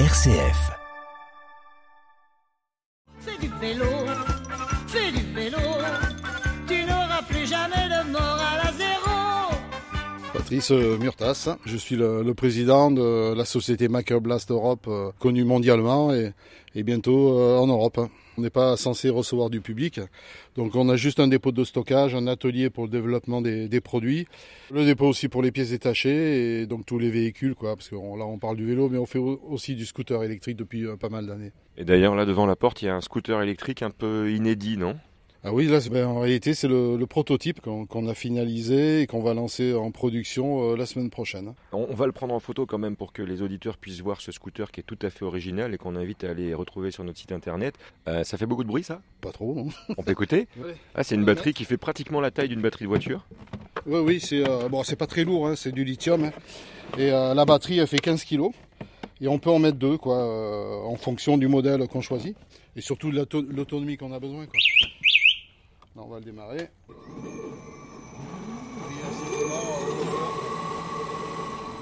RCF. Fais du vélo, fais du vélo, tu n'auras plus jamais de mort à la zéro. Patrice euh, Murtas, je suis le, le président de la société Maker Blast Europe, euh, connue mondialement et, et bientôt euh, en Europe. On n'est pas censé recevoir du public, donc on a juste un dépôt de stockage, un atelier pour le développement des, produits, le dépôt aussi pour les pièces détachées et donc tous les véhicules, quoi, parce que là on parle du vélo, mais on fait au- aussi du scooter électrique depuis euh, pas mal d'années. Et d'ailleurs, là devant la porte, il y a un scooter électrique un peu inédit, non? Ah oui, là, ben, en réalité, c'est le, le prototype qu'on a finalisé et qu'on va lancer en production euh, la semaine prochaine. on, on va le prendre en photo quand même pour que les auditeurs puissent voir ce scooter qui est tout à fait original et qu'on invite à aller retrouver sur notre site internet. Euh, ça fait beaucoup de bruit, ça? Pas trop, non On peut écouter? Ouais. Ah, c'est une batterie qui fait pratiquement la taille d'une batterie de voiture. Oui, oui, c'est euh, bon, c'est pas très lourd, hein, c'est du lithium. hein. Et euh, la batterie, elle fait 15 kg. Et on peut en mettre deux, quoi, euh, en fonction du modèle qu'on choisit. Et surtout de l'auto- l'autonomie qu'on a besoin, quoi. On va le démarrer.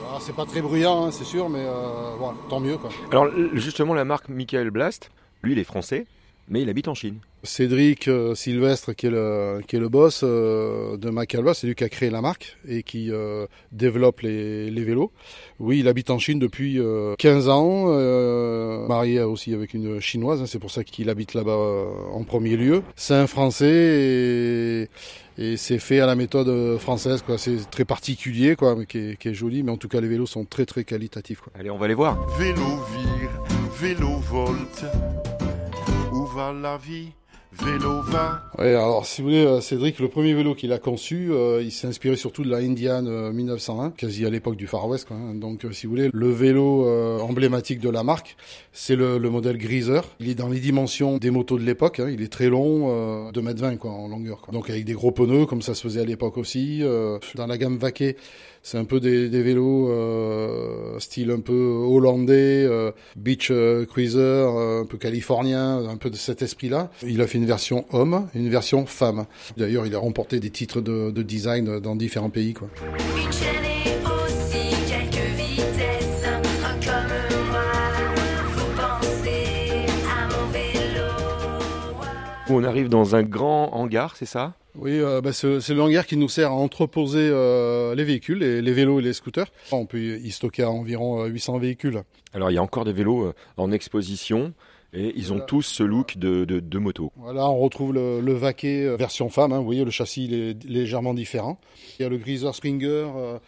Ah, c'est pas très bruyant, hein, c'est sûr, mais euh, voilà, tant mieux. Alors, justement, la marque Michael Blast, lui, il est français, mais il habite en Chine. Cédric euh, Sylvestre, qui est le, qui est le boss euh, de Macalba, c'est lui qui a créé la marque et qui euh, développe les, les vélos. Oui, il habite en Chine depuis euh, 15 ans, euh, marié aussi avec une chinoise, hein, c'est pour ça qu'il habite là-bas euh, en premier lieu. C'est un Français et, et c'est fait à la méthode française, quoi. C'est très particulier, quoi, mais qui est, qui est joli, mais en tout cas les vélos sont très très qualitatifs, quoi. Allez, on va les voir. Vélo vire, vélo volte. Où va la vie Vélo va. Ouais, alors si vous voulez, euh, Cédric, le premier vélo qu'il a conçu, euh, il s'est inspiré surtout de la Indian euh, 1901, quasi à l'époque du Far West. Quoi, hein. Donc, euh, si vous voulez, le vélo euh, emblématique de la marque, c'est le, le modèle Greaser. Il est dans les dimensions des motos de l'époque. hein. Il est très long, euh, 2m20 quoi, en longueur. Quoi. Donc avec des gros pneus, comme ça se faisait à l'époque aussi. Euh, dans la gamme Vaquet, c'est un peu des, des vélos euh, style un peu hollandais, euh, beach euh, cruiser, euh, un peu californien, un peu de cet esprit-là. Il a fait une version homme et une version femme. D'ailleurs, il a remporté des titres de, de design dans différents pays. Quoi. À. On arrive dans un grand hangar, c'est ça? Oui, euh, bah, c'est le hangar qui nous sert à entreposer euh, les véhicules, les, les vélos et les scooters. On peut y stocker environ euh, 800 véhicules. Alors, il y a encore des vélos euh, en exposition et ils ont Voilà. tous ce look de, de, de moto. Voilà, on retrouve le, le Vaquet euh, version femme. hein. Vous voyez, le châssis il est légèrement différent. Il y a le Greaser Springer euh,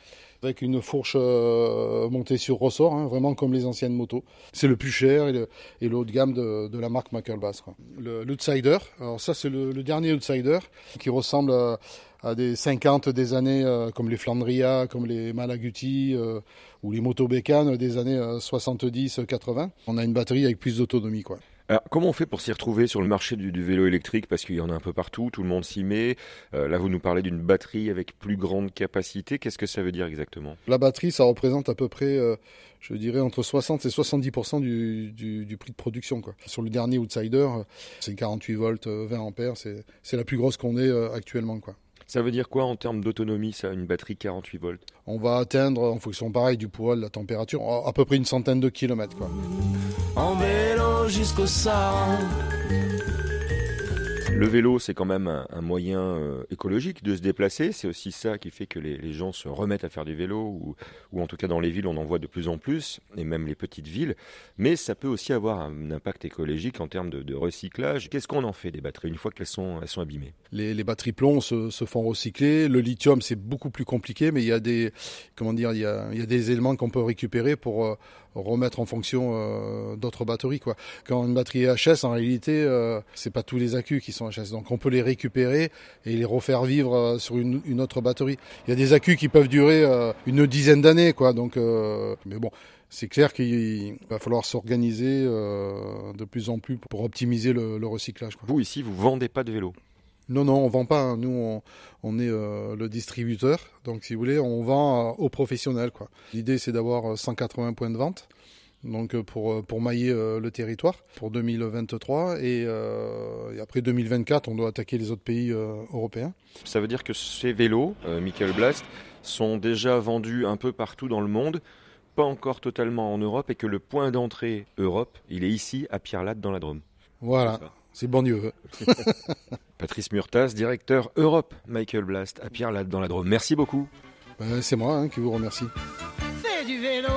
avec une fourche euh, montée sur ressort, hein, vraiment comme les anciennes motos. C'est le plus cher et le, haut de gamme de, la marque Mackelbass. L'Outsider, alors ça c'est le, dernier Outsider qui ressemble à, à des 50 des années euh, comme les Flandria, comme les Malaguti euh, ou les motos bécanes des années 70-80. On a une batterie avec plus d'autonomie. quoi. Alors, comment on fait pour s'y retrouver sur le marché du, vélo électrique? Parce qu'il y en a un peu partout, tout le monde s'y met. Euh, là, vous nous parlez d'une batterie avec plus grande capacité. Qu'est-ce que ça veut dire exactement? La batterie, ça représente à peu près, euh, je dirais, entre 60 et 70% du, du, prix de production. Sur le dernier Outsider, euh, c'est 48 volts, euh, 20 ampères, c'est la plus grosse qu'on ait actuellement. Ça veut dire quoi en termes d'autonomie, ça, une batterie 48 volts? On va atteindre, en fonction pareil du poids, de la température, à peu près une centaine de kilomètres. Quoi. En vélo jusqu'au Sahara. Le vélo, c'est quand même un, un moyen euh, écologique de se déplacer. C'est aussi ça qui fait que les, les gens se remettent à faire du vélo, ou, ou en tout cas dans les villes, on en voit de plus en plus, et même les petites villes. Mais ça peut aussi avoir un impact écologique en termes de, de recyclage. Qu'est-ce qu'on en fait des batteries une fois qu'elles sont, elles sont abîmées? Les, les batteries plomb se, se font recycler. Le lithium, c'est beaucoup plus compliqué, mais il y a des, comment dire, il y a, il y a des éléments qu'on peut récupérer pour euh, remettre en fonction euh, d'autres batteries. Quoi. Quand une batterie est HS, en réalité, euh, c'est pas tous les accus qui sont HS. Donc on peut les récupérer et les refaire vivre euh, sur une, autre batterie. Il y a des accus qui peuvent durer euh, une dizaine d'années, quoi. Donc, mais bon. C'est clair qu'il va falloir s'organiser de plus en plus pour optimiser le, recyclage. Vous, ici, vous vendez pas de vélo Non, non, on vend pas. hein. Nous, on, on est euh, le distributeur. Donc, si vous voulez, on vend euh, aux professionnels. quoi. L'idée, c'est d'avoir euh, 180 points de vente. Donc, euh, pour, euh, pour mailler euh, le territoire pour 2023. Et, euh, et après 2024, on doit attaquer les autres pays euh, européens. Ça veut dire que ces vélos, euh, Michael Blast, sont déjà vendus un peu partout dans le monde pas encore totalement en Europe et que le point d'entrée Europe, il est ici à Pierre-Latte dans la Drôme. Voilà, c'est bon Dieu. Patrice Murtas, directeur Europe, Michael Blast à Pierre-Latte dans la Drôme. Merci beaucoup. Ben, c'est moi hein, qui vous remercie. Fais du vélo,